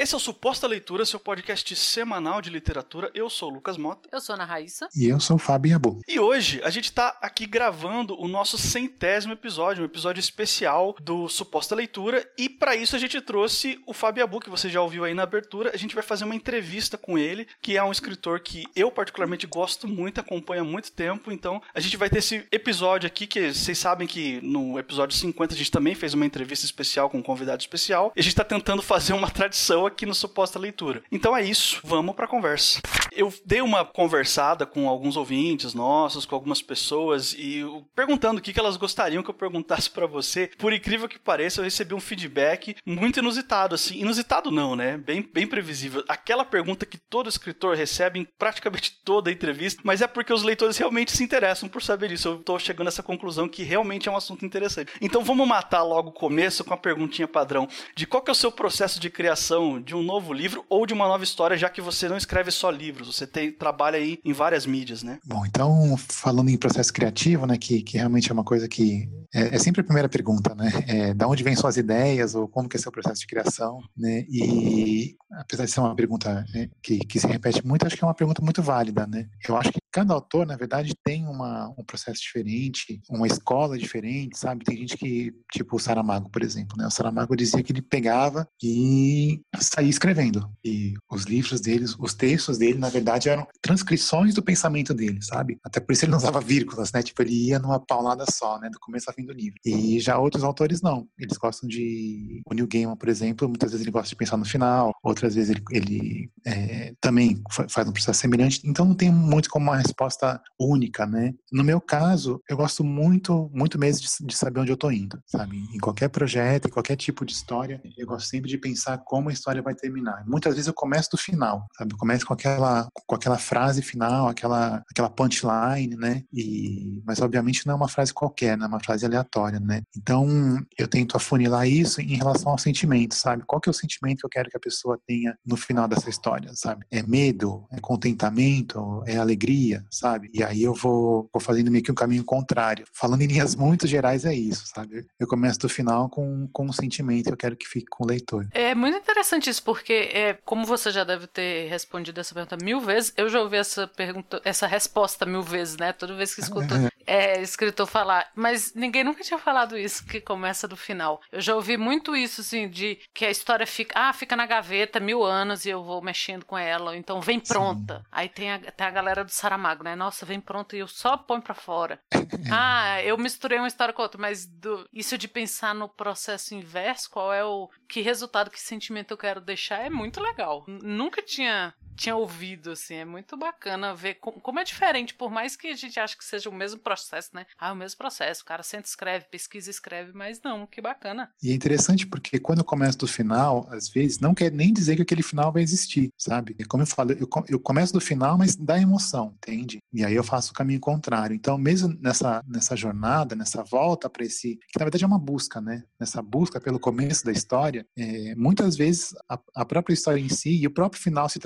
Esse é o Suposta Leitura, seu podcast semanal de literatura. Eu sou o Lucas Mota. Eu sou a Ana Raíssa. E eu sou o Fábio Yabu. E hoje a gente tá aqui gravando o nosso centésimo episódio, um episódio especial do Suposta Leitura. E para isso a gente trouxe o Fábio Yabu, que você já ouviu aí na abertura. A gente vai fazer uma entrevista com ele, que é um escritor que eu particularmente gosto muito, acompanho há muito tempo. Então a gente vai ter esse episódio aqui, que vocês sabem que no episódio 50 a gente também fez uma entrevista especial com um convidado especial. E a gente tá tentando fazer uma tradição aqui no Suposta Leitura. Então é isso, vamos pra conversa. Eu dei uma conversada com alguns ouvintes nossos, com algumas pessoas, e perguntando o que elas gostariam que eu perguntasse para você. Por incrível que pareça, eu recebi um feedback muito inusitado, assim. Inusitado não, né? Bem, bem previsível. Aquela pergunta que todo escritor recebe em praticamente toda entrevista, mas é porque os leitores realmente se interessam por saber isso. Eu tô chegando a essa conclusão que realmente é um assunto interessante. Então vamos matar logo o começo com a perguntinha padrão de qual que é o seu processo de criação de um novo livro ou de uma nova história, já que você não escreve só livros, você tem, trabalha aí em várias mídias, né? Bom, então, falando em processo criativo, né, que, que realmente é uma coisa que é, é sempre a primeira pergunta, né? É, da onde vêm suas ideias ou como que é seu processo de criação, né? E apesar de ser uma pergunta né, que, que se repete muito, acho que é uma pergunta muito válida, né? Eu acho que cada autor, na verdade, tem uma, um processo diferente, uma escola diferente, sabe? Tem gente que, tipo o Saramago, por exemplo, né? O Saramago dizia que ele pegava e saía escrevendo. E os livros deles, os textos dele, na verdade, eram transcrições do pensamento dele, sabe? Até por isso ele não usava vírgulas, né? Tipo, ele ia numa paulada só, né? Do começo ao fim do livro. E já outros autores não. Eles gostam de... O Neil Gaiman, por exemplo, muitas vezes ele gosta de pensar no final, outras vezes ele, ele é, também faz um processo semelhante. Então não tem muito como uma resposta única, né? No meu caso, eu gosto muito, muito mesmo de, de saber onde eu tô indo, sabe? Em qualquer projeto, em qualquer tipo de história, eu gosto sempre de pensar como a história vai terminar. Muitas vezes eu começo do final, sabe? Eu começo com aquela, com aquela frase final, aquela, aquela punchline, né? E, mas obviamente não é uma frase qualquer, né? É uma frase aleatória, né? Então eu tento afunilar isso em relação ao sentimento, sabe? Qual que é o sentimento que eu quero que a pessoa tenha no final dessa história, sabe? É medo? É contentamento? É alegria, sabe? E aí eu vou, vou fazendo meio que um caminho contrário. Falando em linhas muito gerais é isso, sabe? Eu começo do final com, com um sentimento que eu quero que fique com o leitor. É muito interessante isso, porque é, como você já deve ter respondido essa pergunta mil vezes, eu já ouvi essa pergunta, essa resposta mil vezes, né? Toda vez que escuto é, escritor falar, mas ninguém nunca tinha falado isso, que começa do final. Eu já ouvi muito isso, assim, de que a história fica, ah, fica na gaveta mil anos e eu vou mexendo com ela, então vem pronta. Sim. Aí tem a, tem a galera do Saramago, né? Nossa, vem pronta e eu só ponho pra fora. ah, eu misturei uma história com outra, mas do, isso de pensar no processo inverso, qual é o, que resultado, que sentimento eu quero deixar, é muito legal. Nunca tinha tinha ouvido, assim. É muito bacana ver como, como, é diferente, por mais que a gente ache que seja o mesmo processo, né? Ah, é o mesmo processo. O cara senta, escreve, pesquisa, escreve, mas não, que bacana. E é interessante porque quando eu começo do final, às vezes, não quer nem dizer que aquele final vai existir, sabe? E como eu falo, eu, eu começo do final, mas dá emoção, entende? E aí eu faço o caminho contrário. Então, mesmo nessa, nessa jornada, nessa volta para esse. que na verdade é uma busca, né? Nessa busca pelo começo da história, é, muitas vezes a, a própria história em si e o próprio final se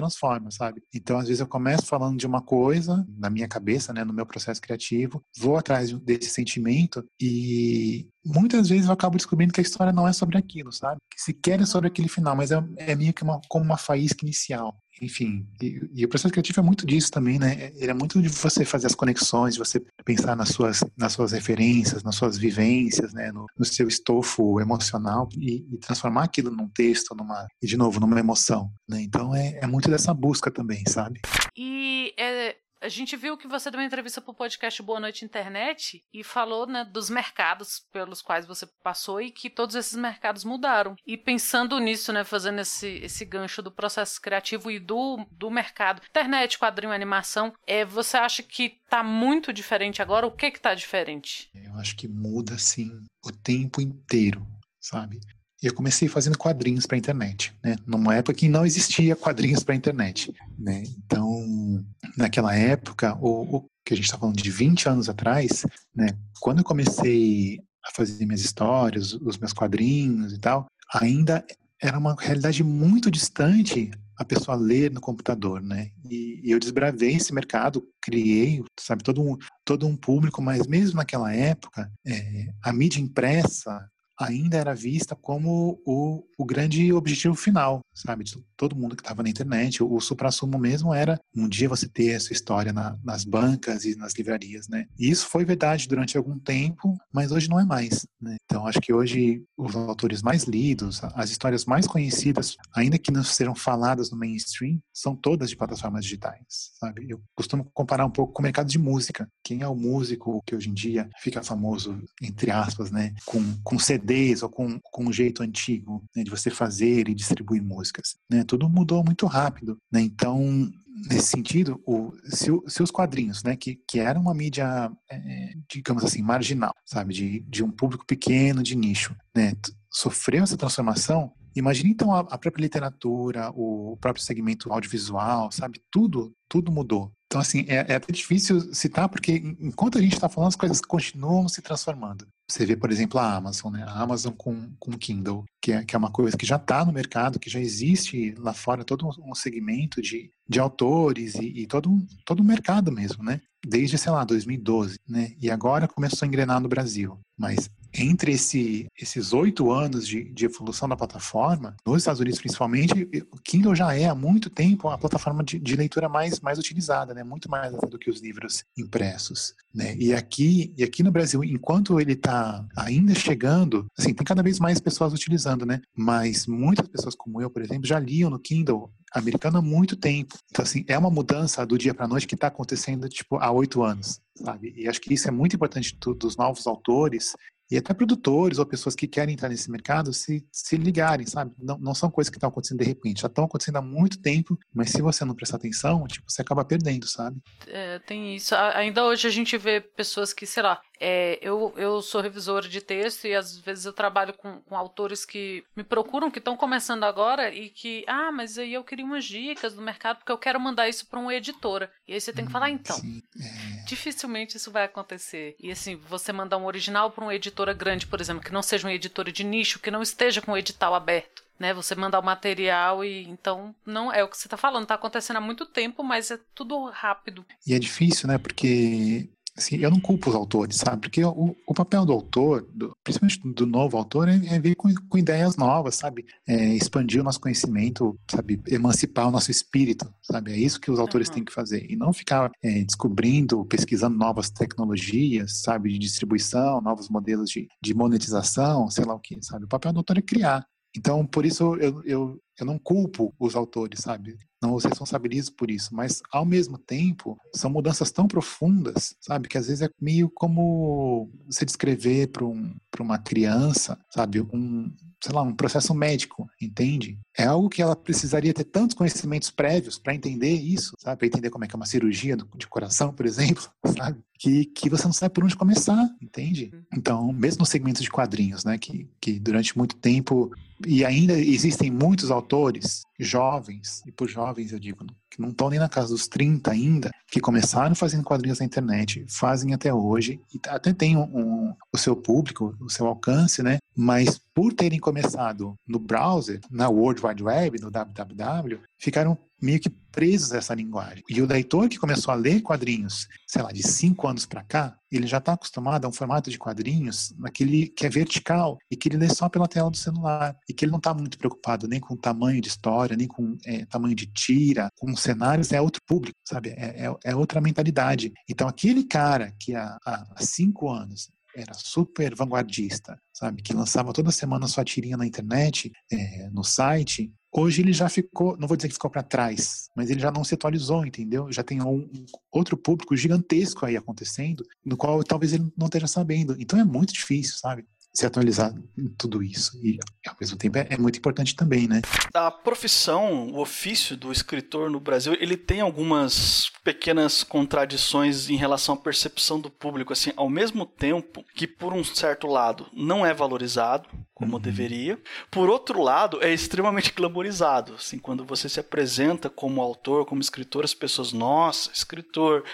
sabe? Então, às vezes eu começo falando de uma coisa na minha cabeça, né, no meu processo criativo, vou atrás desse sentimento e muitas vezes eu acabo descobrindo que a história não é sobre aquilo, sabe? Que sequer é sobre aquele final, mas é, é meio que uma, como uma faísca inicial. Enfim, e, e, o processo criativo é muito disso também, né? Ele é muito de você fazer as conexões, de você pensar nas suas, nas suas referências, nas suas vivências, né? No, no seu estofo emocional e, e, transformar aquilo num texto, numa, e de novo, numa emoção, né? Então é, é muito dessa busca também, sabe? E é, a gente viu que você deu uma entrevista para o podcast Boa Noite Internet e falou né, dos mercados pelos quais você passou e que todos esses mercados mudaram. E pensando nisso, né, fazendo esse, esse gancho do processo criativo e do, do mercado, internet, quadrinho, animação, é, você acha que está muito diferente agora? O que que tá diferente? Eu acho que muda, assim, o tempo inteiro, sabe? E eu comecei fazendo quadrinhos para internet, né? Numa época que não existia quadrinhos para internet, né? Então, naquela época, o, o que a gente está falando de 20 anos atrás, né? Quando eu comecei a fazer minhas histórias, os meus quadrinhos e tal, ainda era uma realidade muito distante a pessoa ler no computador, né? E, e, eu desbravei esse mercado, criei, sabe, todo um, todo um público, mas mesmo naquela época, é, a mídia impressa ainda era vista como o, o grande objetivo final, sabe? De todo mundo que estava na internet. O, o supra-sumo mesmo era um dia você ter a sua história na, nas bancas e nas livrarias, né? E isso foi verdade durante algum tempo, mas hoje não é mais, né? Então, acho que hoje os autores mais lidos, as histórias mais conhecidas, ainda que não sejam faladas no mainstream, são todas de plataformas digitais, sabe? Eu costumo comparar um pouco com o mercado de música. Quem é o músico que hoje em dia fica famoso, entre aspas, né? Com, com CDs ou com, com um jeito antigo né? de você fazer e distribuir músicas, né? Tudo mudou muito rápido, né? Então, nesse sentido, o, se, se, os quadrinhos, né, que, que era uma mídia, é, digamos assim, marginal, sabe, de, de um público pequeno, de nicho, né, sofreu essa transformação, imagine então a, a própria literatura, o próprio segmento audiovisual, sabe, tudo, tudo mudou. Então, assim, é, é até difícil citar, porque enquanto a gente está falando, as coisas continuam se transformando. Você vê, por exemplo, a Amazon, né? A Amazon com, com Kindle, que é, que é uma coisa que já está no mercado, que já existe lá fora todo um segmento de, de autores e, e todo, um, todo mercado mesmo, né? Desde, sei lá, 2012, né? E agora começou a engrenar no Brasil. Mas entre esse, esses oito anos de, de, evolução da plataforma, nos Estados Unidos principalmente, o Kindle já é há muito tempo a plataforma de, de leitura mais, mais utilizada, né? muito mais do que os livros impressos. Né? E, aqui, e aqui no Brasil, enquanto ele está ainda chegando, assim, tem cada vez mais pessoas utilizando, né? mas muitas pessoas como eu, por exemplo, já liam no Kindle americano há muito tempo. Então, assim, é uma mudança do dia para noite que está acontecendo, tipo, há oito anos, sabe? E acho que isso é muito importante dos novos autores e até produtores ou pessoas que querem entrar nesse mercado se, se ligarem, sabe? Não, não são coisas que estão acontecendo de repente, já estão acontecendo há muito tempo, mas se você não prestar atenção, tipo, você acaba perdendo, sabe? É, tem isso. Ainda hoje a gente vê pessoas que, sei lá, é, eu, eu sou revisora de texto e às vezes eu trabalho com, com autores que me procuram, que estão começando agora e que, ah, mas aí eu queria umas dicas do mercado porque eu quero mandar isso para uma editora. E aí você tem que falar, hum, então, sim, é... dificilmente isso vai acontecer. E assim, você mandar um original para uma editora grande, por exemplo, que não seja uma editora de nicho, que não esteja com o edital aberto né? Você mandar o material e então não é o que você está falando, está acontecendo há muito tempo, mas é tudo rápido. E é difícil, né? Porque assim, eu não culpo os autores, sabe? Porque o, o papel do autor, do, principalmente do novo autor, é, é vir com, com, ideias novas, sabe? É expandir o nosso conhecimento, sabe? Emancipar o nosso espírito, sabe? É isso que os autores uhum. têm que fazer. E não ficar é, descobrindo, pesquisando novas tecnologias, sabe? De distribuição, novos modelos de, de monetização, sei lá o que, sabe? O papel do autor é criar. Então, por isso eu, eu, eu não culpo os autores, sabe? Não os responsabilizo por isso, mas ao mesmo tempo são mudanças tão profundas, sabe? Que às vezes é meio como você descrever para um, uma criança, sabe? Um, sei lá, um processo médico, entende? É algo que ela precisaria ter tantos conhecimentos prévios para entender isso, sabe? Para entender como é que é uma cirurgia de coração, por exemplo, sabe? Que, que você não sabe por onde começar, entende? Uhum. Então, mesmo no segmento de quadrinhos, né? Que, que durante muito tempo, e ainda existem muitos autores jovens, e por jovens eu digo, que não estão nem na casa dos 30 ainda, que começaram fazendo quadrinhos na internet, fazem até hoje, e até tem um, um, o seu público, o seu alcance, né? Mas por terem começado no browser, na World Wide Web, no www, ficaram meio que presos a essa linguagem. E o leitor que começou a ler quadrinhos, sei lá, de cinco anos para cá, ele já está acostumado a um formato de quadrinhos naquele que é vertical e que ele lê só pela tela do celular e que ele não está muito preocupado nem com o tamanho de história, nem com é, tamanho de tira, com cenários, é outro público, sabe? É, é, é outra mentalidade. Então, aquele cara que há, há cinco anos era super vanguardista, sabe? Que lançava toda semana sua tirinha na internet, é, no site. Hoje ele já ficou, não vou dizer que ficou para trás, mas ele já não se atualizou, entendeu? Já tem um, outro público gigantesco aí acontecendo, no qual talvez ele não esteja sabendo. Então é muito difícil, sabe? Se atualizar em tudo isso. E, ao mesmo tempo, é, é, muito importante também, né? A profissão, o ofício do escritor no Brasil, ele tem algumas pequenas contradições em relação à percepção do público. Assim, ao mesmo tempo que, por um certo lado, não é valorizado, como uhum. deveria. Por outro lado, é extremamente glamorizado. Assim, quando você se apresenta como autor, como escritor, as pessoas, nossa, escritor.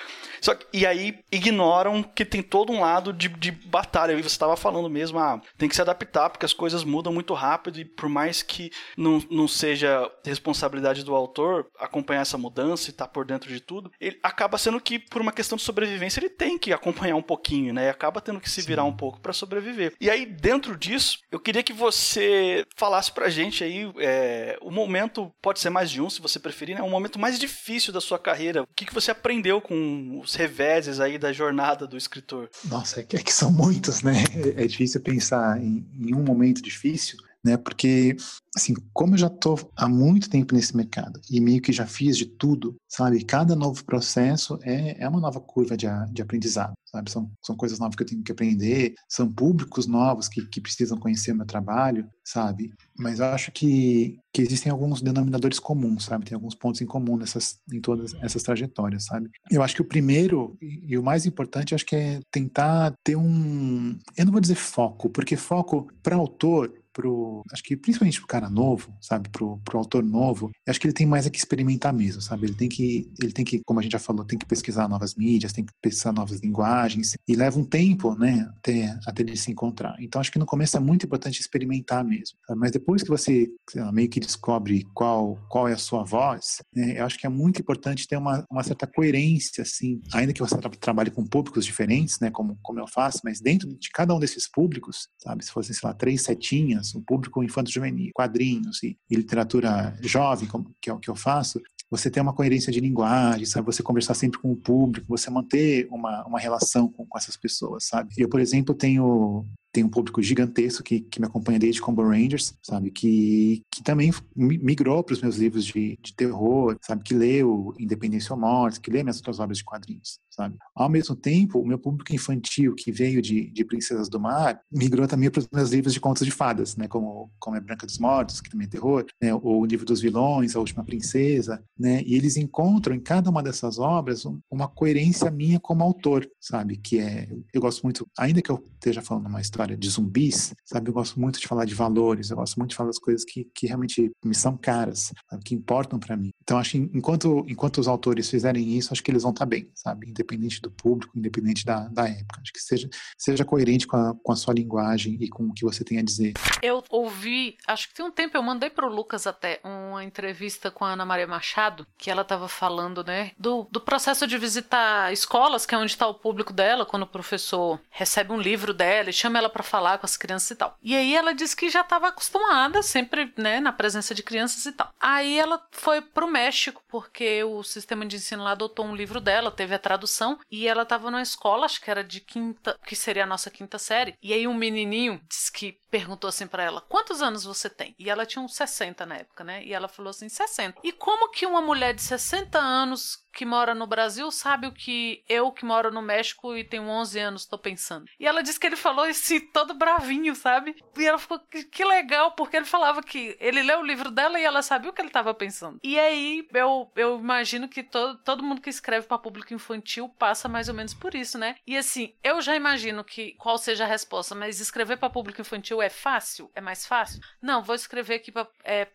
Só que, e aí ignoram que tem todo um lado de, de batalha. E você estava falando mesmo, ah, tem que se adaptar porque as coisas mudam muito rápido e por mais que não, não seja responsabilidade do autor acompanhar essa mudança e estar tá por dentro de tudo, ele acaba sendo que por uma questão de sobrevivência ele tem que acompanhar um pouquinho, né? E acaba tendo que se virar Sim. um pouco para sobreviver. E aí dentro disso, eu queria que você falasse pra gente aí é, o momento, pode ser mais de um, se você preferir, né? O momento mais difícil da sua carreira. O que, que você aprendeu com os reveses aí da jornada do escritor? Nossa, é que, é que são muitos, né? É, é difícil pensar em, em um momento difícil, né? Porque assim, como eu já estou há muito tempo nesse mercado e meio que já fiz de tudo, sabe? Cada novo processo é, é uma nova curva de, de aprendizado, sabe? São, são coisas novas que eu tenho que aprender, são públicos novos que, que precisam conhecer o meu trabalho, sabe? Mas eu acho que, que existem alguns denominadores comuns, sabe? Tem alguns pontos em comum nessas, em todas essas trajetórias, sabe? Eu acho que o primeiro e, o mais importante, acho que é tentar ter um, eu não vou dizer foco, porque foco para autor pro, acho que principalmente pro cara novo, sabe, pro, pro autor novo, acho que ele tem mais a que experimentar mesmo, sabe? Ele tem que, ele tem que, como a gente já falou, tem que pesquisar novas mídias, tem que pesquisar novas linguagens e leva um tempo, né, até, até ele se encontrar. Então acho que no começo é muito importante experimentar mesmo, sabe? mas depois que você lá, meio que descobre qual qual é a sua voz, né, eu acho que é muito importante ter uma, uma certa coerência, assim, ainda que você tra trabalhe com públicos diferentes, né, como como eu faço, mas dentro de cada um desses públicos, sabe, se fossem sei lá três setinhas, um público infanto-juvenil, quadrinhos e, e literatura jovem, como, que é o que eu faço, você ter uma coerência de linguagem, sabe? Você conversar sempre com o público, você manter uma, uma relação com, com essas pessoas, sabe? Eu, por exemplo, tenho tem um público gigantesco que, que me acompanha desde Combo Rangers, sabe? Que, que também migrou para os meus livros de, de terror, sabe? Que leu Independência ou Morte, que lê minhas outras obras de quadrinhos, sabe? Ao mesmo tempo, o meu público infantil, que veio de, de Princesas do Mar, migrou também para os meus livros de contos de fadas, né? Como, como é Branca dos Mortos, que também é terror, né? O Livro dos Vilões, A Última Princesa, né? E eles encontram em cada uma dessas obras uma coerência minha como autor, sabe? Que é, eu gosto muito, ainda que eu esteja falando uma história história de zumbis, sabe? Eu gosto muito de falar de valores, eu gosto muito de falar das coisas que, que realmente me são caras, sabe? que importam para mim. Então, acho que enquanto, enquanto os autores fizerem isso, acho que eles vão estar tá bem, sabe? Independente do público, independente da, da época. Acho que seja, seja coerente com a, com a sua linguagem e com o que você tem a dizer. Eu ouvi, acho que tem um tempo, eu mandei pro Lucas até uma entrevista com a Ana Maria Machado, que ela estava falando, né, do, do processo de visitar escolas, que é onde está o público dela, quando o professor recebe um livro dela e chama ela para falar com as crianças e tal. E aí ela disse que já estava acostumada sempre, né, na presença de crianças e tal. Aí ela foi pro México porque o sistema de ensino lá adotou um livro dela, teve a tradução e ela estava numa escola, acho que era de quinta, que seria a nossa quinta série. E aí um menininho disse que perguntou assim para ela: "Quantos anos você tem?" E ela tinha uns 60 na época, né? E ela falou assim: "60". E como que uma mulher de 60 anos que mora no Brasil sabe o que eu, que moro no México e tenho 11 anos, tô pensando. E ela disse que ele falou esse todo bravinho, sabe? E ela ficou, que legal, porque ele falava que ele leu o livro dela e ela sabia o que ele tava pensando. E aí, eu, eu imagino que todo, todo mundo que escreve para público infantil passa mais ou menos por isso, né? E assim, eu já imagino que qual seja a resposta, mas escrever para público infantil é fácil? É mais fácil? Não, vou escrever aqui pra, é,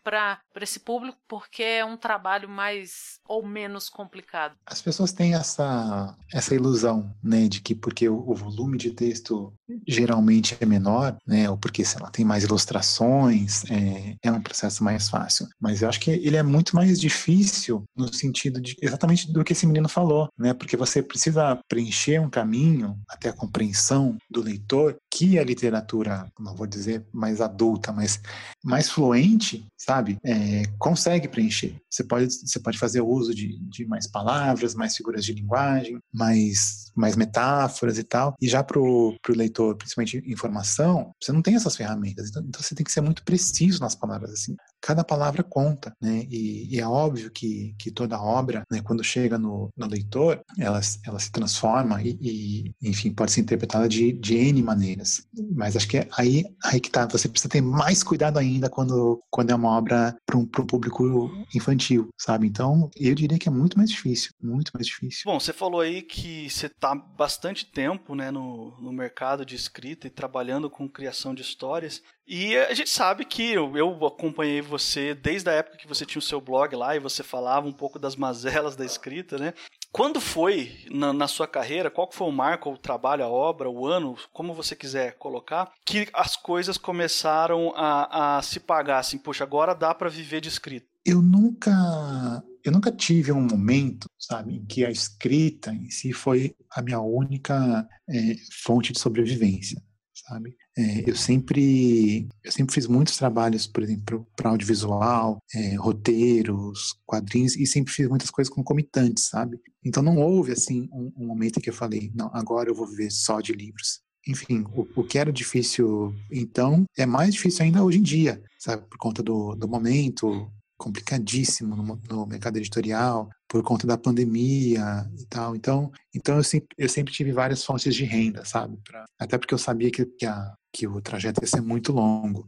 esse público porque é um trabalho mais ou menos complicado complicado. As pessoas têm essa, essa ilusão, né, de que porque o, o volume de texto geralmente é menor, né, ou porque, sei lá, tem mais ilustrações, é, é um processo mais fácil. Mas eu acho que ele é muito mais difícil no sentido de exatamente do que esse menino falou, né, porque você precisa preencher um caminho até a compreensão do leitor que a literatura, não vou dizer mais adulta, mas mais fluente, sabe, é, consegue preencher. Você pode, você pode fazer uso de, de mais palavras, mais figuras de linguagem, mais, mais metáforas e tal. E já para o leitor, principalmente informação, você não tem essas ferramentas. Então, então, você tem que ser muito preciso nas palavras. Assim, cada palavra conta, né? E, e é óbvio que, que toda obra, né, quando chega no, no leitor, ela, ela se transforma e, e, enfim, pode ser interpretada de, de N maneiras. Mas acho que é aí, aí que tá. Você precisa ter mais cuidado ainda quando, quando é uma obra para um, um público infantil, sabe? Então, eu diria que é muito mais difícil muito mais difícil. Bom, você falou aí que você está bastante tempo né, no, no mercado de escrita e trabalhando com criação de histórias. E a gente sabe que eu, eu, acompanhei você desde a época que você tinha o seu blog lá e você falava um pouco das mazelas da escrita, né? Quando foi na, na, sua carreira, qual foi o marco, o trabalho, a obra, o ano, como você quiser colocar, que as coisas começaram a, a se pagar assim, poxa, agora dá para viver de escrita? Eu nunca, eu nunca tive um momento, sabe, em que a escrita em si foi a minha única é, fonte de sobrevivência sabe? É, eu sempre eu sempre fiz muitos trabalhos, por exemplo, para audiovisual, é, roteiros, quadrinhos e sempre fiz muitas coisas concomitantes, sabe? Então não houve assim um, um momento em que eu falei, não, agora eu vou viver só de livros. Enfim, o, o, que era difícil então é mais difícil ainda hoje em dia, sabe? Por conta do, do momento, complicadíssimo no, no, mercado editorial por conta da pandemia e tal. Então, então eu sempre, eu sempre tive várias fontes de renda, sabe? Pra, até porque eu sabia que, que, a, que o trajeto ia ser muito longo.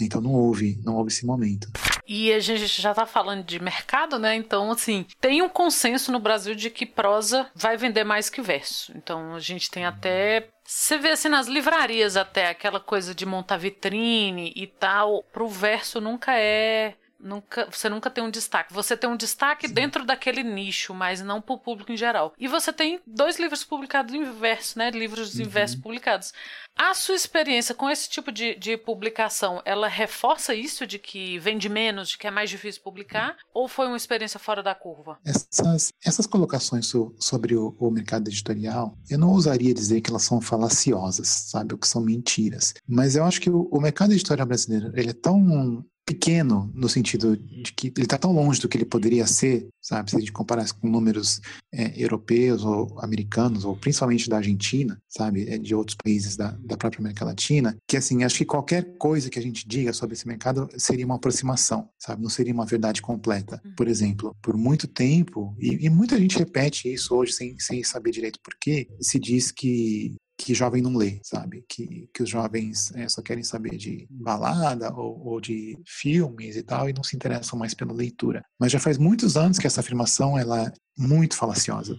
Então não houve, não houve esse momento. E a gente já está falando de mercado, né? Então, assim, tem um consenso no Brasil de que prosa vai vender mais que verso. Então, a gente tem até você vê assim nas livrarias até aquela coisa de montar vitrine e tal, pro verso nunca é Nunca, você nunca tem um destaque. Você tem um destaque Sim. dentro daquele nicho, mas não para o público em geral. E você tem dois livros publicados em verso, né? Livros uhum. em verso publicados. A sua experiência com esse tipo de, de publicação, ela reforça isso de que vende menos, de que é mais difícil publicar? Uhum. Ou foi uma experiência fora da curva? Essas, essas colocações so, sobre o, o, mercado editorial, eu não ousaria dizer que elas são falaciosas, sabe? Ou que são mentiras. Mas eu acho que o, o mercado editorial brasileiro, ele é tão pequeno no sentido de que ele está tão longe do que ele poderia ser, sabe? Se a gente comparar com números é, europeus ou americanos, ou principalmente da Argentina, sabe? É, de outros países da, da própria América Latina, que assim, acho que qualquer coisa que a gente diga sobre esse mercado seria uma aproximação, sabe? Não seria uma verdade completa. Uhum. Por exemplo, por muito tempo, e, e muita gente repete isso hoje sem, sem saber direito por quê, se diz que que jovem não lê, sabe? Que, que os jovens é, só querem saber de balada ou, ou, de filmes e tal e não se interessam mais pela leitura. Mas já faz muitos anos que essa afirmação ela muito falaciosa,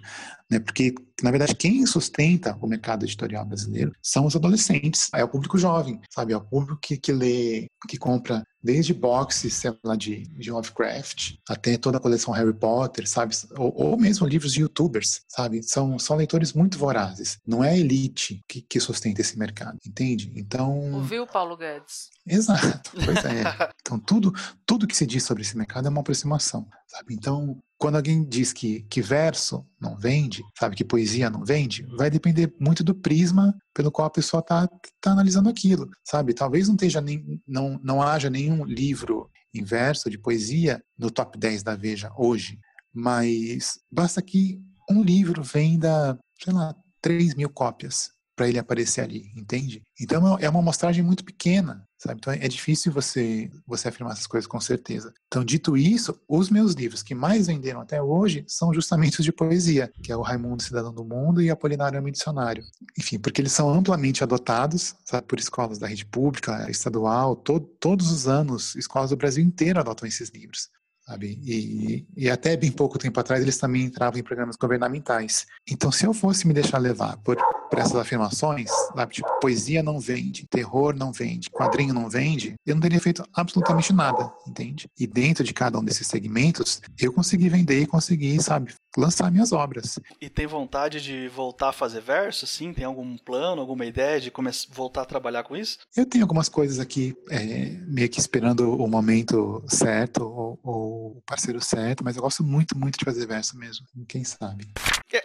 né? Porque na verdade quem sustenta o mercado editorial brasileiro são os adolescentes, é o público jovem, sabe? É o público que, que lê, que compra desde boxes, sei lá, de, de Lovecraft até toda a coleção Harry Potter, sabe? Ou, ou, mesmo livros de youtubers, sabe? São, são leitores muito vorazes. Não é a elite que, que sustenta esse mercado, entende? Então. Ouviu, Paulo Guedes? Exato, pois é. então, tudo, tudo que se diz sobre esse mercado é uma aproximação, sabe? Então, quando alguém diz que, que verso não vende, sabe, que poesia não vende, vai depender muito do prisma pelo qual a pessoa está tá analisando aquilo, sabe? Talvez não, esteja nem, não, não haja nenhum livro em verso de poesia no top 10 da Veja hoje, mas basta que um livro venda, sei lá, 3 mil cópias para ele aparecer ali, entende? Então é uma amostragem muito pequena, sabe? Então é difícil você você afirmar essas coisas com certeza. Então dito isso, os meus livros que mais venderam até hoje são justamente os de poesia, que é o Raimundo Cidadão do Mundo e Apolinário Homem Dicionário. Enfim, porque eles são amplamente adotados, sabe, por escolas da rede pública, estadual, to todos os anos escolas do Brasil inteiro adotam esses livros sabe? E, e até bem pouco tempo atrás eles também entravam em programas governamentais. Então, se eu fosse me deixar levar por, por essas afirmações, sabe? tipo, poesia não vende, terror não vende, quadrinho não vende, eu não teria feito absolutamente nada, entende? E dentro de cada um desses segmentos, eu consegui vender e consegui, sabe, lançar minhas obras. E tem vontade de voltar a fazer verso, sim? Tem algum plano, alguma ideia de começar, voltar a trabalhar com isso? Eu tenho algumas coisas aqui, é, meio que esperando o momento certo ou, ou, o parceiro certo, mas eu gosto muito, muito de fazer verso mesmo. Quem sabe?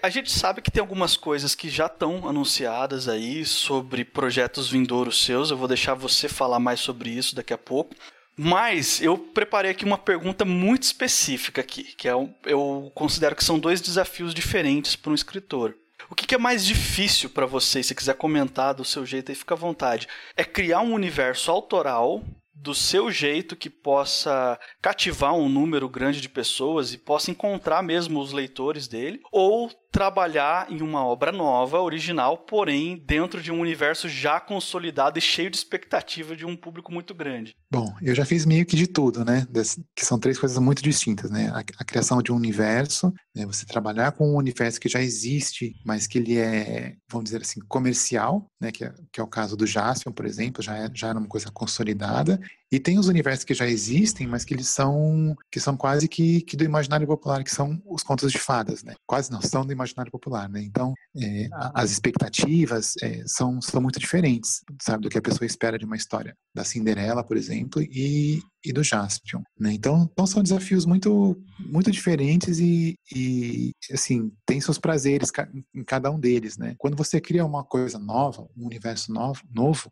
A gente sabe que tem algumas coisas que já estão anunciadas aí sobre projetos vindouros seus. Eu vou deixar você falar mais sobre isso daqui a pouco. Mas eu preparei aqui uma pergunta muito específica aqui, que é eu considero que são dois desafios diferentes para um escritor. O que, que é mais difícil para você, se quiser comentar do seu jeito aí, fica à vontade. É criar um universo autoral do seu jeito que possa cativar um número grande de pessoas e possa encontrar mesmo os leitores dele, ou trabalhar em uma obra nova, original, porém dentro de um universo já consolidado e cheio de expectativa de um público muito grande? Bom, eu já fiz meio que de tudo, né? que são três coisas muito distintas, né? A, a criação de um universo, né? você trabalhar com um universo que já existe, mas que ele é, vamos dizer assim, comercial, né? Que é, que é o caso do Jaspion, por exemplo, já, é, já era uma coisa consolidada. E tem os universos que já existem, mas que eles são que são quase que, que do imaginário popular, que são os contos de fadas, né? Quase não são do imaginário popular, né? Então, é, as expectativas é, são, são muito diferentes, sabe, do que a pessoa espera de uma história da Cinderela, por exemplo, e, e do Jaspion, né? Então, então são desafios muito muito diferentes e, e assim tem seus prazeres em cada um deles, né? Quando você cria uma coisa nova, um universo novo, novo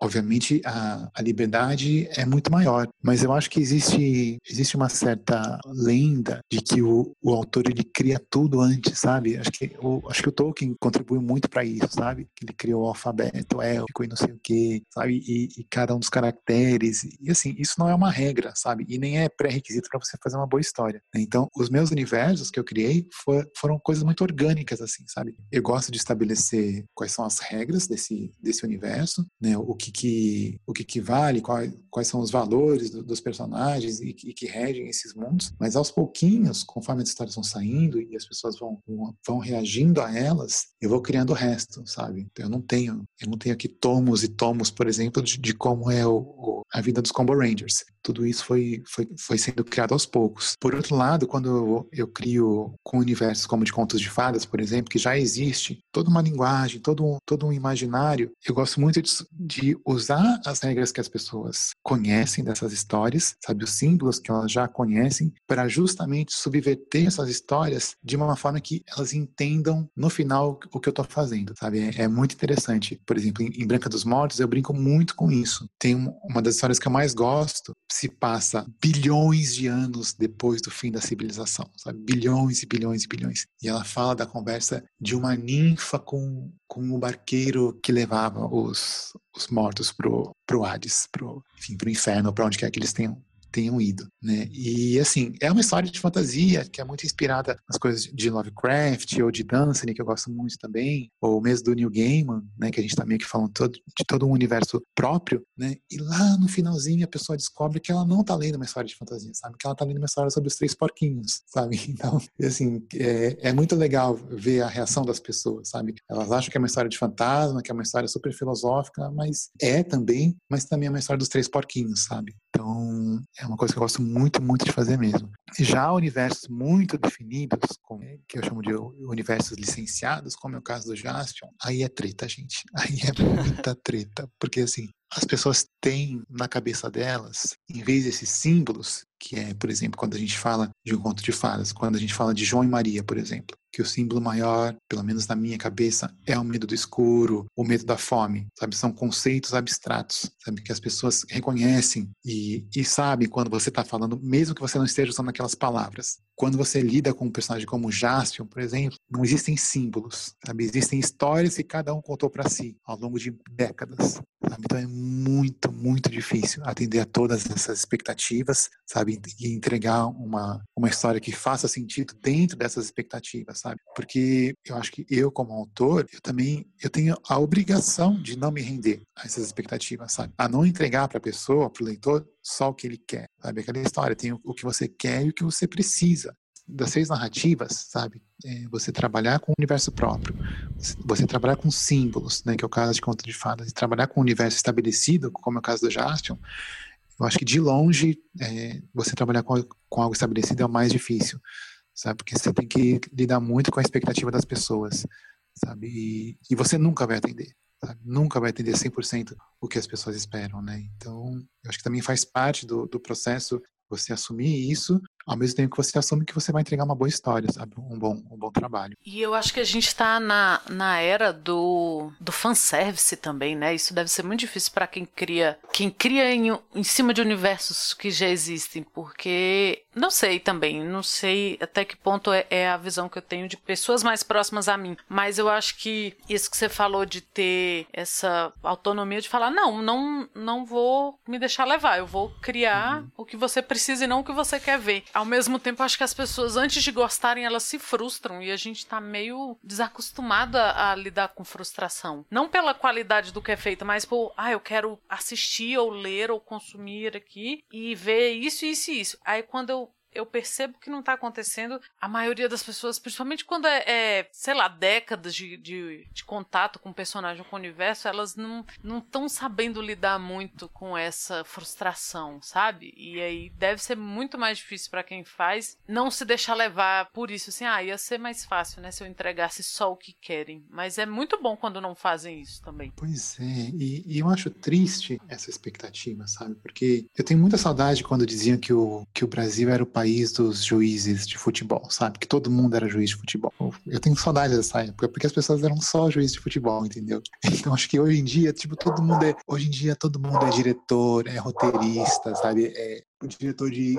obviamente a, a liberdade é muito maior, mas eu acho que existe existe uma certa lenda de que o, o autor ele cria tudo antes, sabe? Acho que o, acho que o Tolkien contribuiu muito para isso, sabe? Que ele criou o alfabeto élfico e não sei o que, sabe? E, e cada um dos caracteres e assim isso não é uma regra, sabe? E nem é pré-requisito para você fazer uma boa história. Né? Então, os meus universos que eu criei for, foram coisas muito orgânicas, assim, sabe? Eu gosto de estabelecer quais são as regras desse, desse universo, né? O que que, o que, que vale, quais, quais são os valores do, dos personagens e, e, que regem esses mundos. Mas aos pouquinhos, conforme as histórias vão saindo e as pessoas vão, vão reagindo a elas, eu vou criando o resto, sabe? Então, eu não tenho, eu não tenho aqui tomos e tomos, por exemplo, de, de como é o, o, a vida dos Combo Rangers tudo isso foi, foi, foi sendo criado aos poucos. Por outro lado, quando eu, eu crio com universos como de contos de fadas, por exemplo, que já existe toda uma linguagem, todo um, todo um imaginário, eu gosto muito de, de usar as regras que as pessoas conhecem dessas histórias, sabe, os símbolos que elas já conhecem, para justamente subverter essas histórias de uma forma que elas entendam no final o que eu estou fazendo, sabe? É, é, muito interessante. Por exemplo, em, em Branca dos Mortos, eu brinco muito com isso. Tem uma das histórias que eu mais gosto, se passa bilhões de anos depois do fim da civilização, sabe? Bilhões e bilhões e bilhões. E ela fala da conversa de uma ninfa com, com o barqueiro que levava os, os mortos pro, pro Hades, pro, enfim, pro inferno, para onde quer que eles tenham tenham ido, né? E assim, é uma história de fantasia que é muito inspirada nas coisas de Lovecraft ou de Dunsany, que eu gosto muito também, ou mesmo do Neil Gaiman, né, que a gente tá meio que falando todo, de todo um universo próprio, né? E lá no finalzinho a pessoa descobre que ela não tá lendo uma história de fantasia, sabe? Que ela tá lendo uma história sobre os três porquinhos, sabe? Então, assim, é, é muito legal ver a reação das pessoas, sabe? Elas acham que é uma história de fantasma, que é uma história super filosófica, mas é também, mas também é uma história dos três porquinhos, sabe? Então, é uma coisa que eu gosto muito, muito de fazer mesmo. Já universos muito definidos, como, que eu chamo de universos licenciados, como é o caso do Jaspion, aí é treta, gente. Aí é muita treta. Porque, assim, as pessoas têm na cabeça delas, em vez desses símbolos, que é, por exemplo, quando a gente fala de um conto de fadas, quando a gente fala de João e Maria, por exemplo, que o símbolo maior, pelo menos na minha cabeça, é o medo do escuro, o medo da fome, sabe? São conceitos abstratos, sabe? Que as pessoas reconhecem e, e sabem quando você está falando, mesmo que você não esteja usando aquelas palavras. Quando você lida com um personagem como Jaspion, por exemplo, não existem símbolos, sabe? Existem histórias que cada um contou para si ao longo de décadas, sabe? Então é muito, muito difícil atender a todas essas expectativas, sabe? E entregar uma, uma história que faça sentido dentro dessas expectativas, sabe? Porque eu acho que eu, como autor, eu também eu tenho a obrigação de não me render a essas expectativas, sabe? A não entregar para a pessoa, para o leitor, só o que ele quer, sabe? Aquela história, tem o, que você quer e o que você precisa. Das seis narrativas, sabe? É você trabalhar com o universo próprio, você trabalhar com símbolos, né? Que é o caso de Conto de Fadas, e trabalhar com o universo estabelecido, como é o caso do Jaspion, eu acho que de longe é, você trabalhar com, com algo estabelecido é o mais difícil, sabe? Porque você tem que lidar muito com a expectativa das pessoas, sabe? E, e você nunca vai atender sabe? Nunca vai atender 100% o que as pessoas esperam, né? Então, eu acho que também faz parte do, do processo você assumir isso ao mesmo tempo que você assume que você vai entregar uma boa história, sabe? Um bom, um bom trabalho. E eu acho que a gente está na, na era do, do fanservice também, né? Isso deve ser muito difícil para quem cria quem cria em, em cima de universos que já existem, porque não sei também, não sei até que ponto é, é a visão que eu tenho de pessoas mais próximas a mim, mas eu acho que isso que você falou de ter essa autonomia de falar, não, não, não vou me deixar levar, eu vou criar uhum. o que você precisa e não o que você quer ver ao mesmo tempo, acho que as pessoas, antes de gostarem, elas se frustram e a gente tá meio desacostumado a, a lidar com frustração. Não pela qualidade do que é feito, mas por, ah, eu quero assistir ou ler ou consumir aqui e ver isso, isso e isso. Aí quando eu eu percebo que não tá acontecendo. A maioria das pessoas, principalmente quando é, é sei lá, décadas de, de, de, contato com o personagem, com o universo, elas não estão sabendo lidar muito com essa frustração, sabe? E aí deve ser muito mais difícil para quem faz não se deixar levar por isso. Assim, ah, ia ser mais fácil, né? Se eu entregasse só o que querem. Mas é muito bom quando não fazem isso também. Pois é, e, e eu acho triste essa expectativa, sabe? Porque eu tenho muita saudade quando diziam que o, que o Brasil era o país país dos juízes de futebol, sabe? Que todo mundo era juiz de futebol. Eu tenho saudade dessa época, porque as pessoas eram só juízes de futebol, entendeu? Então acho que hoje em dia, tipo, todo mundo é. Hoje em dia todo mundo é diretor, é roteirista, sabe? É diretor de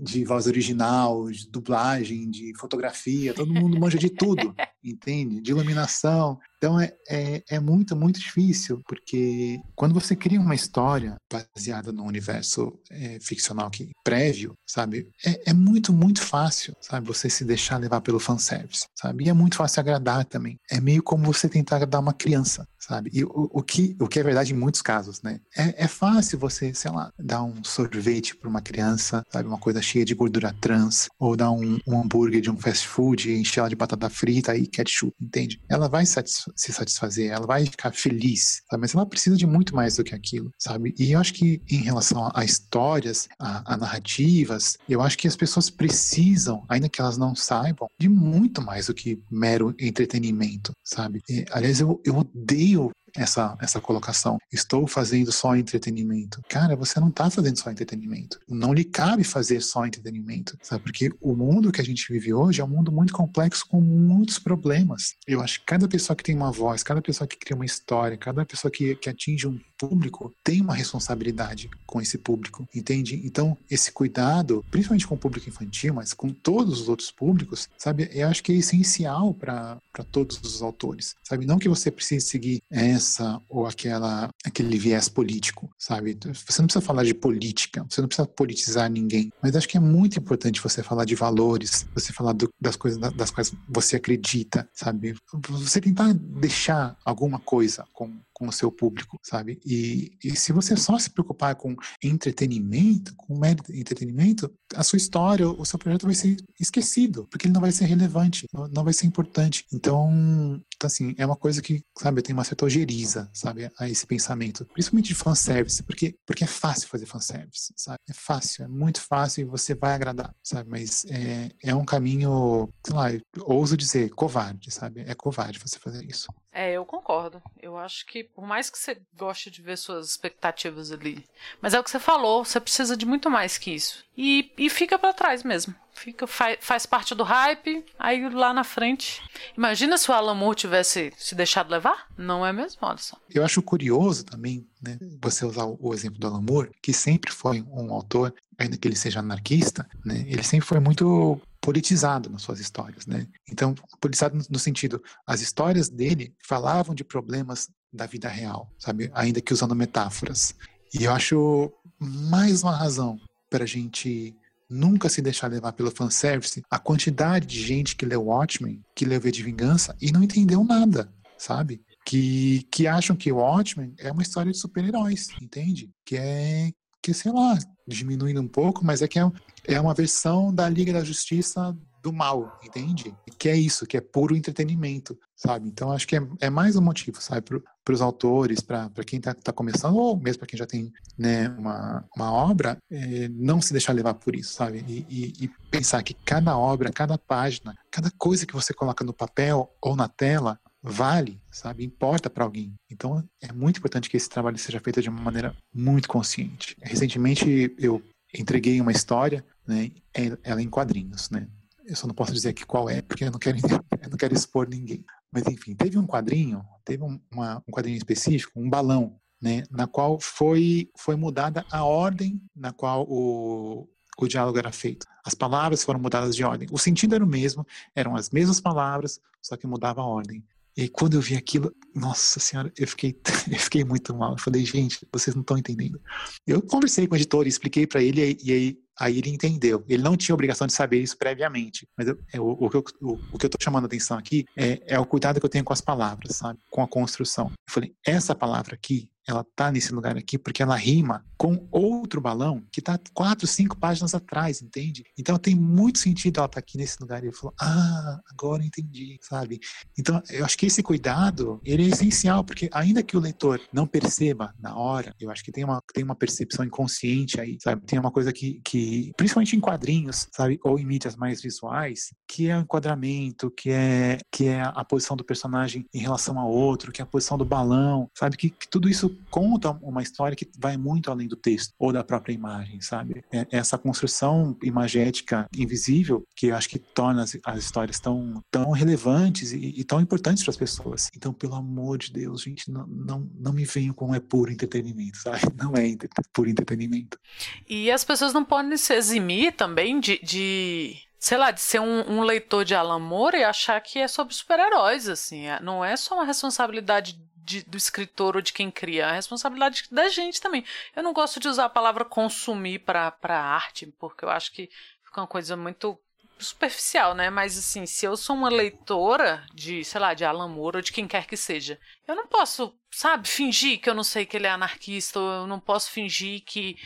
de voz original, de dublagem, de fotografia, todo mundo manja de tudo, entende? De iluminação. Então é, é, é, muito, muito difícil, porque quando você cria uma história baseada no universo é, ficcional que, prévio, sabe? É, é, muito, muito fácil, sabe? Você se deixar levar pelo fanservice, sabe? E é muito fácil agradar também. É meio como você tentar agradar uma criança, sabe? E o, o, que, o que é verdade em muitos casos, né? É, é fácil você, sei lá, dar um sorvete para uma criança, sabe? Uma coisa cheia de gordura trans, ou dar um, um hambúrguer de um fast food, encher ela de batata frita e ketchup, entende? Ela vai satisfazer se satisfazer, ela vai ficar feliz, sabe? mas ela precisa de muito mais do que aquilo, sabe? E eu acho que em relação a histórias, a, a narrativas, eu acho que as pessoas precisam, ainda que elas não saibam, de muito mais do que mero entretenimento, sabe? E, aliás, eu, eu odeio essa, essa colocação. Estou fazendo só entretenimento. Cara, você não está fazendo só entretenimento. Não lhe cabe fazer só entretenimento, sabe? Porque o mundo que a gente vive hoje é um mundo muito complexo com muitos problemas. Eu acho que cada pessoa que tem uma voz, cada pessoa que cria uma história, cada pessoa que, que atinge um público tem uma responsabilidade com esse público, entende? Então, esse cuidado, principalmente com o público infantil, mas com todos os outros públicos, sabe? Eu acho que é essencial para todos os autores, sabe? Não que você precise seguir essa ou aquela aquele viés político, sabe? Você não precisa falar de política, você não precisa politizar ninguém, mas acho que é muito importante você falar de valores, você falar do, das coisas das quais você acredita, sabe? Você tentar deixar alguma coisa com com o seu público, sabe? E, e se você só se preocupar com entretenimento, com mérito entretenimento, a sua história, o seu projeto vai ser esquecido, porque ele não vai ser relevante, não vai ser importante. Então, então assim, é uma coisa que, sabe, tenho uma certa ojeriza, sabe, a esse pensamento, principalmente de fanservice, porque, porque é fácil fazer fanservice, sabe? É fácil, é muito fácil e você vai agradar, sabe? Mas é, é um caminho, sei lá, ouso dizer, covarde, sabe? É covarde você fazer isso. É, eu concordo. Eu acho que por mais que você goste de ver suas expectativas ali, mas é o que você falou, você precisa de muito mais que isso. E, e fica para trás mesmo. Fica, faz, faz parte do hype, aí lá na frente. Imagina se o Alan Moore tivesse se deixado levar? Não é mesmo? Só. Eu acho curioso também, né, você usar o exemplo do Alan Moore, que sempre foi um autor, ainda que ele seja anarquista, né, ele sempre foi muito politizado nas suas histórias, né? Então, politizado no sentido, as histórias dele falavam de problemas da vida real, sabe? Ainda que usando metáforas. E eu acho mais uma razão para a gente nunca se deixar levar pelo fanservice, a quantidade de gente que leu Watchmen, que leu V de Vingança e não entendeu nada, sabe? Que, que acham que Watchmen é uma história de super-heróis, entende? Que é, que sei lá, diminuindo um pouco, mas é que é, é uma versão da Liga da Justiça do mal, entende? Que é isso, que é puro entretenimento, sabe? Então acho que é, é mais um motivo, sabe, para os autores, para quem está tá começando, ou mesmo para quem já tem né, uma, uma obra, é, não se deixar levar por isso, sabe? E, e, e pensar que cada obra, cada página, cada coisa que você coloca no papel ou na tela vale, sabe? Importa para alguém. Então é muito importante que esse trabalho seja feito de uma maneira muito consciente. Recentemente eu entreguei uma história, né? Ela em quadrinhos, né? Eu só não posso dizer aqui qual é, porque eu não quero, eu não quero expor ninguém. Mas enfim, teve um quadrinho, teve um, uma, um quadrinho específico, um balão, né, na qual foi, foi mudada a ordem na qual o, o diálogo era feito. As palavras foram mudadas de ordem. O sentido era o mesmo, eram as mesmas palavras, só que mudava a ordem. E quando eu vi aquilo, nossa senhora, eu fiquei, eu fiquei muito mal. Eu falei, gente, vocês não estão entendendo. Eu conversei com o editor e expliquei para ele, e aí Aí ele entendeu. Ele não tinha obrigação de saber isso previamente. Mas eu, é, o, que eu, o, o que eu chamando a atenção aqui é, é o cuidado que eu tenho com as palavras, sabe? Com a construção. Eu falei, essa palavra aqui, ela tá nesse lugar aqui porque ela rima com outro balão que tá quatro, cinco páginas atrás, entende? Então tem muito sentido ela estar tá aqui nesse lugar. E falou, ah, agora entendi, sabe? Então eu acho que esse cuidado, ele é essencial, porque ainda que o leitor não perceba na hora, eu acho que tem uma, tem uma percepção inconsciente aí, sabe? Tem uma coisa que, que principalmente em quadrinhos, sabe? Ou em mídias mais visuais, que é o enquadramento, que é, que é a posição do personagem em relação ao outro, que é a posição do balão, sabe? Que, que tudo isso conta uma história que vai muito além do texto ou da própria imagem, sabe? É essa construção imagética invisível que eu acho que torna as, as histórias tão, tão relevantes e, e tão importantes para as pessoas. Então, pelo amor de Deus, gente, não, não, não me venham com é puro entretenimento, sabe? Não é puro entretenimento. E as pessoas não podem se eximir também de, de sei lá, de ser um, um, leitor de Alan Moore e achar que é sobre super-heróis, assim. É, não é só uma responsabilidade de, do escritor ou de quem cria, é a responsabilidade da gente também. Eu não gosto de usar a palavra consumir para arte, porque eu acho que fica uma coisa muito superficial, né? Mas assim, se eu sou uma leitora de, sei lá, de Alan Moore ou de quem quer que seja, eu não posso, sabe, fingir que eu não sei que ele é anarquista, ou eu não posso fingir que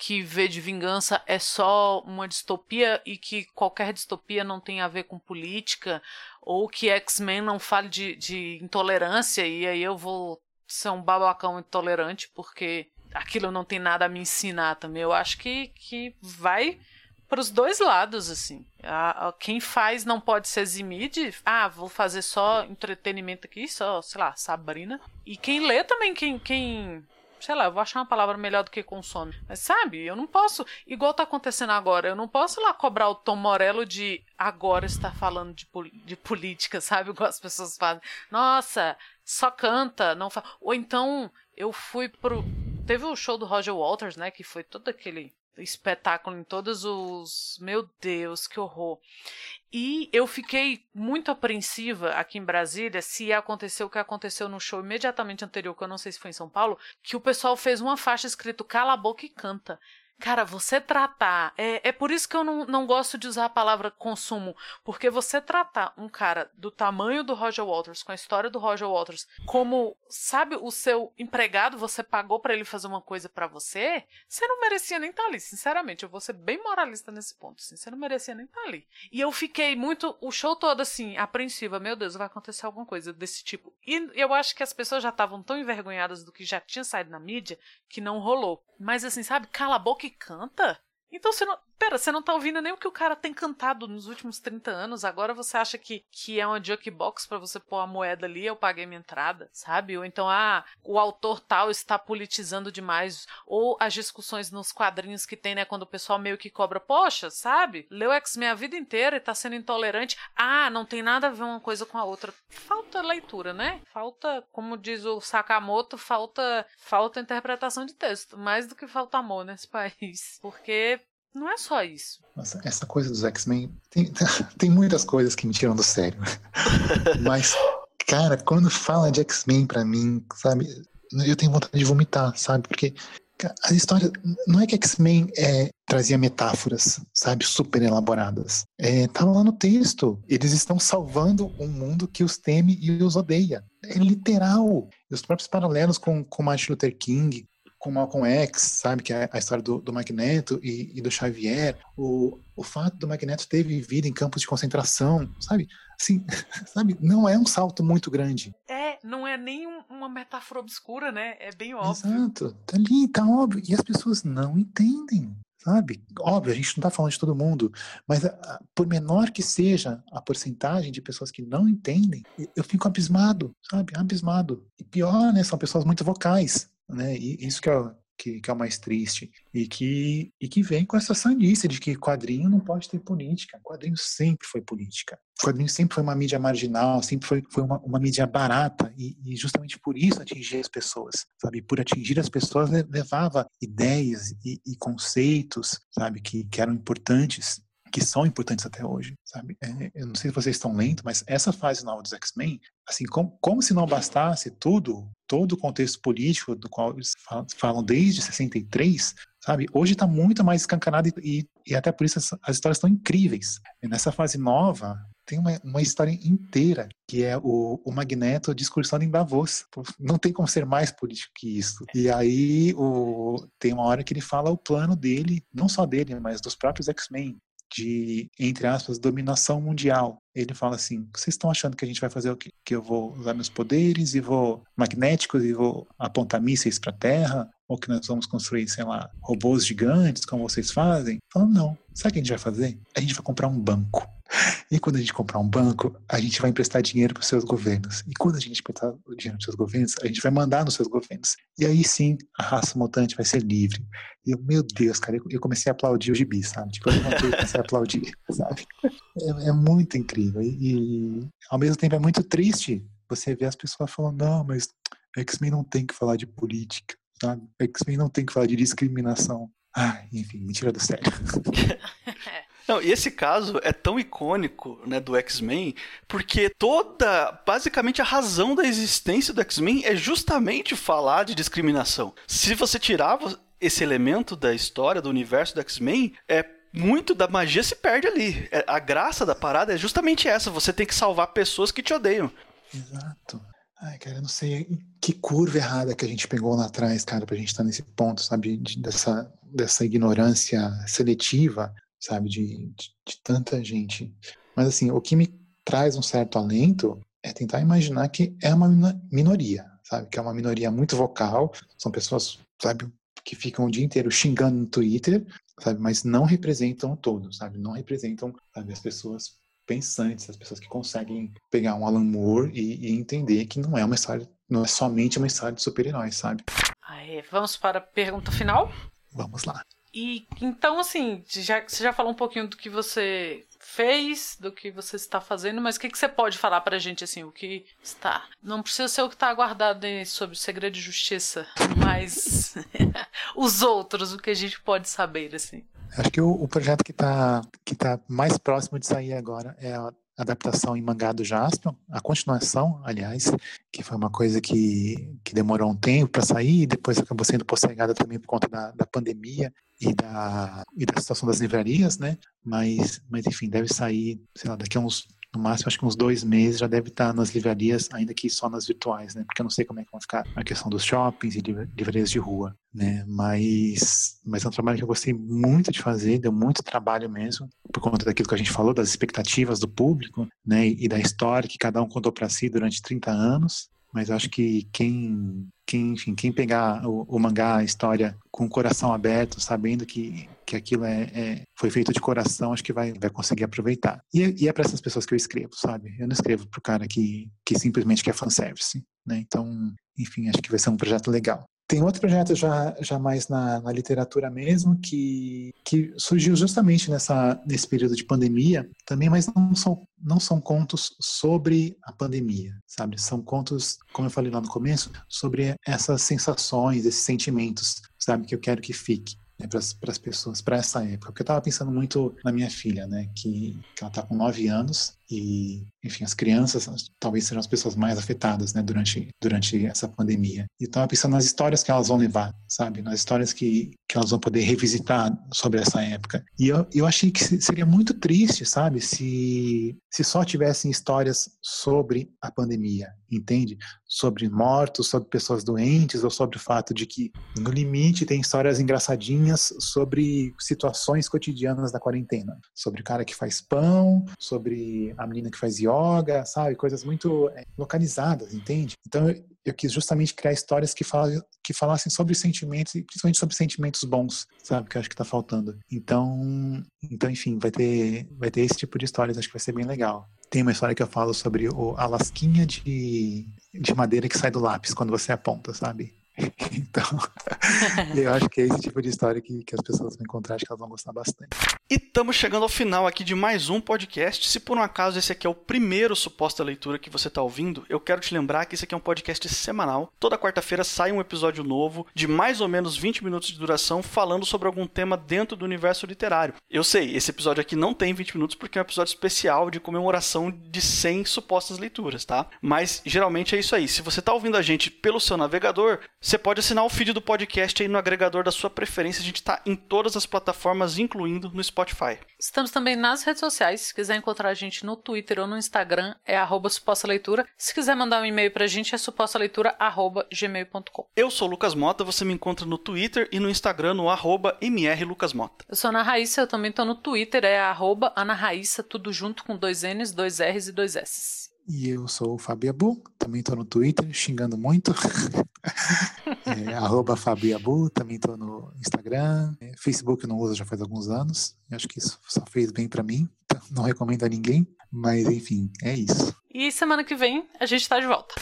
que V de Vingança é só uma distopia e que qualquer distopia não tem a ver com política, ou que X-Men não fale de, de intolerância e aí eu vou ser um babacão intolerante porque aquilo não tem nada a me ensinar também. Eu acho que, que vai para os dois lados, assim. A, a, quem faz não pode se eximir de, ah, vou fazer só entretenimento aqui, só, sei lá, Sabrina. E quem lê também, quem, quem sei lá, eu vou achar uma palavra melhor do que consome. Mas sabe, eu não posso, igual tá acontecendo agora, eu não posso lá cobrar o Tom Morello de agora estar falando de, de política, sabe? Igual as pessoas fazem. Nossa, só canta, não fala. Ou então eu fui pro. Teve o show do Roger Walters, né? Que foi todo aquele espetáculo em todos os. Meu Deus, que horror. E eu fiquei muito apreensiva aqui em Brasília se aconteceu o que aconteceu no show imediatamente anterior, que eu não sei se foi em São Paulo, que o pessoal fez uma faixa escrito Cala a boca e canta. Cara, você tratar. É, é por isso que eu não, não gosto de usar a palavra consumo. Porque você tratar um cara do tamanho do Roger Waters, com a história do Roger Waters, como, sabe, o seu empregado, você pagou para ele fazer uma coisa para você, você não merecia nem estar tá ali. Sinceramente, eu vou ser bem moralista nesse ponto. Assim, você não merecia nem estar tá ali. E eu fiquei muito, o show todo assim, apreensiva. Meu Deus, vai acontecer alguma coisa desse tipo. E eu acho que as pessoas já estavam tão envergonhadas do que já tinha saído na mídia que não rolou. Mas assim, sabe, cala a boca que canta? Então você não. Pera, você não tá ouvindo nem o que o cara tem cantado nos últimos 30 anos. Agora você acha que, que é uma jukebox para você pôr a moeda ali, eu paguei minha entrada, sabe? Ou então, ah, o autor tal está politizando demais. Ou as discussões nos quadrinhos que tem, né, quando o pessoal meio que cobra, poxa, sabe? Leu X-Men a vida inteira e tá sendo intolerante. Ah, não tem nada a ver uma coisa com a outra. Falta leitura, né? Falta, como diz o Sakamoto, falta, falta interpretação de texto. Mais do que falta amor nesse país. Porque não é só isso. Nossa, essa coisa dos X-Men tem, tem muitas coisas que me tiram do sério. Mas, cara, quando fala de X-Men pra mim, sabe, eu tenho vontade de vomitar, sabe? Porque as histórias. Não é que X-Men é, trazia metáforas, sabe, super elaboradas. É, tava lá no texto. Eles estão salvando um mundo que os teme e os odeia. É literal. Os próprios paralelos com, com Martin Luther King, com Malcolm X, sabe, que é a história do, do Magneto e, e, do Xavier, o, o fato do Magneto ter vivido em campos de concentração, sabe, assim, sabe, não é um salto muito grande. É, não é nem uma metáfora obscura, né, é bem óbvio. Exato, tá ali, tá óbvio, e as pessoas não entendem, sabe? Óbvio, a gente não está falando de todo mundo, mas a, a, por menor que seja a porcentagem de pessoas que não entendem, eu fico abismado, sabe? Abismado. E pior, né? São pessoas muito vocais, né? E isso que é, que, que, é o mais triste. E que, e que vem com essa sandice de que quadrinho não pode ter política. Quadrinho sempre foi política. Quadrinho sempre foi uma mídia marginal, sempre foi, foi uma, uma mídia barata. E, e, justamente por isso atingir as pessoas, sabe? Por atingir as pessoas levava ideias e, e conceitos, sabe? Que, que eram importantes que são importantes até hoje, sabe? É, eu não sei se vocês estão lendo, mas essa fase nova dos X-Men, assim, como, como se não bastasse tudo, todo o contexto político do qual eles falam desde 63, sabe? Hoje está muito mais escancarado e, e, até por isso as, as histórias estão incríveis. E nessa fase nova, tem uma, uma história inteira, que é o, o Magneto discursando em Davos. Não tem como ser mais político que isso. E aí o, tem uma hora que ele fala o plano dele, não só dele, mas dos próprios X-Men, de, entre aspas, dominação mundial. Ele fala assim: vocês estão achando que a gente vai fazer o quê? Que eu vou usar meus poderes e vou magnéticos e vou apontar mísseis para a Terra? Ou que nós vamos construir, sei lá, robôs gigantes, como vocês fazem? Falando, não. Sabe o que a gente vai fazer? A gente vai comprar um banco. E quando a gente comprar um banco, a gente vai emprestar dinheiro para os seus governos. E quando a gente emprestar dinheiro para os seus governos, a gente vai mandar nos seus governos. E aí sim, a raça mutante vai ser livre. E eu, meu Deus, cara, eu comecei a aplaudir o gibi, sabe? Tipo, eu comecei a aplaudir, sabe? É, é muito incrível. E, e, ao mesmo tempo é muito triste você ver as pessoas falando, não, mas X-Men não tem que falar de política, sabe? X-Men não tem que falar de discriminação. Ah, enfim, mentira do sério. Não, e esse caso é tão icônico, né, do X-Men, porque toda, basicamente a razão da existência do X-Men é justamente falar de discriminação. Se você tirava esse elemento da história, do universo do X-Men, é muito da magia se perde ali. É, a graça da parada é justamente essa, você tem que salvar pessoas que te odeiam. Exato. Ai, cara, eu não sei que curva errada que a gente pegou lá atrás, cara, pra gente estar nesse ponto, sabe, de, dessa, dessa ignorância seletiva sabe, de, de, de tanta gente. Mas assim, o que me traz um certo alento é tentar imaginar que é uma minoria, sabe? Que é uma minoria muito vocal, são pessoas, sabe, que ficam o dia inteiro xingando no Twitter, sabe? Mas não representam todos, sabe? Não representam, sabe, as pessoas pensantes, as pessoas que conseguem pegar um Alan Moore e, e entender que não é uma história, não é somente uma história de super-heróis, sabe? Aí, vamos para a pergunta final? Vamos lá. E então, assim, já, você já falou um pouquinho do que você fez, do que você está fazendo, mas o que, que você pode falar pra gente, assim, o que está. Não precisa ser o que está guardado sobre o segredo de justiça, mas os outros, o que a gente pode saber, assim. Acho que o, o projeto que está que tá mais próximo de sair agora é a adaptação em mangá do Jaspion, a continuação, aliás, que foi uma coisa que, que demorou um tempo para sair e depois acabou sendo postergada também por conta da, da pandemia e da, e da situação das livrarias, né? Mas, mas enfim, deve sair, sei lá, daqui a uns no máximo acho que uns dois meses já deve estar nas livrarias, ainda que só nas virtuais, né? Porque eu não sei como é que vai ficar a questão dos shoppings e livrarias de rua, né? Mas, mas é um trabalho que eu gostei muito de fazer, deu muito trabalho mesmo, por conta daquilo que a gente falou, das expectativas do público, né? E da história que cada um contou para si durante 30 anos. Mas acho que quem quem, enfim, quem pegar o, o, mangá, a história com o coração aberto, sabendo que, que aquilo é, é foi feito de coração, acho que vai, vai conseguir aproveitar. E, e é para essas pessoas que eu escrevo, sabe? Eu não escrevo para o cara que, que simplesmente quer fanservice, né? Então, enfim, acho que vai ser um projeto legal. Tem outro projeto já, já mais na, na, literatura mesmo, que, que surgiu justamente nessa, nesse período de pandemia também, mas não são, não são contos sobre a pandemia, sabe? São contos, como eu falei lá no começo, sobre essas sensações, esses sentimentos, sabe? Que eu quero que fique né, para as pessoas, para essa época. Porque eu estava pensando muito na minha filha, né? Que, que ela está com nove anos e, enfim, as crianças talvez sejam as pessoas mais afetadas, né, durante, durante essa pandemia. E estava pensando nas histórias que elas vão levar, sabe? Nas histórias que, que elas vão poder revisitar sobre essa época. E eu, eu achei que seria muito triste, sabe? Se, se só tivessem histórias sobre a pandemia, entende? Sobre mortos, sobre pessoas doentes, ou sobre o fato de que, no limite, tem histórias engraçadinhas sobre situações cotidianas da quarentena. Sobre o cara que faz pão, sobre a menina que faz yoga, sabe? Coisas muito é, localizadas, entende? Então eu, eu quis justamente criar histórias que, falassem, que falassem sobre sentimentos, e principalmente sobre sentimentos bons, sabe? Que eu acho que está faltando. Então, então, enfim, vai ter, vai ter esse tipo de histórias, acho que vai ser bem legal. Tem uma história que eu falo sobre o, a lasquinha de, de madeira que sai do lápis quando você aponta, sabe? Então, eu acho que é esse tipo de história que, que as pessoas vão encontrar, acho que elas vão gostar bastante. E estamos chegando ao final aqui de mais um podcast. Se por um acaso esse aqui é o primeiro suposta leitura que você está ouvindo, eu quero te lembrar que esse aqui é um podcast semanal. Toda quarta-feira sai um episódio novo de mais ou menos 20 minutos de duração falando sobre algum tema dentro do universo literário. Eu sei, esse episódio aqui não tem 20 minutos porque é um episódio especial de comemoração de 100 supostas leituras, tá? Mas geralmente é isso aí. Se você está ouvindo a gente pelo seu navegador, você pode assinar o feed do podcast aí no agregador da sua preferência. A gente está em todas as plataformas, incluindo no Spotify. Estamos também nas redes sociais. Se quiser encontrar a gente no Twitter ou no Instagram, é arroba suposta leitura. Se quiser mandar um e-mail pra gente, é supostaleitura.gmail.com. Eu sou o Lucas Mota, você me encontra no Twitter e no Instagram no arroba mrlucasmota. Eu sou Ana Raíssa, eu também tô no Twitter, é arroba Ana Raíssa, tudo junto com dois N's, dois R's e dois S's. E eu sou o Fabiabu, também estou no Twitter, xingando muito. é, arroba Fabiabu, também estou no Instagram. É, Facebook eu não uso já faz alguns anos. Acho que isso só fez bem para mim. Então não recomendo a ninguém. Mas enfim, é isso. E semana que vem a gente está de volta.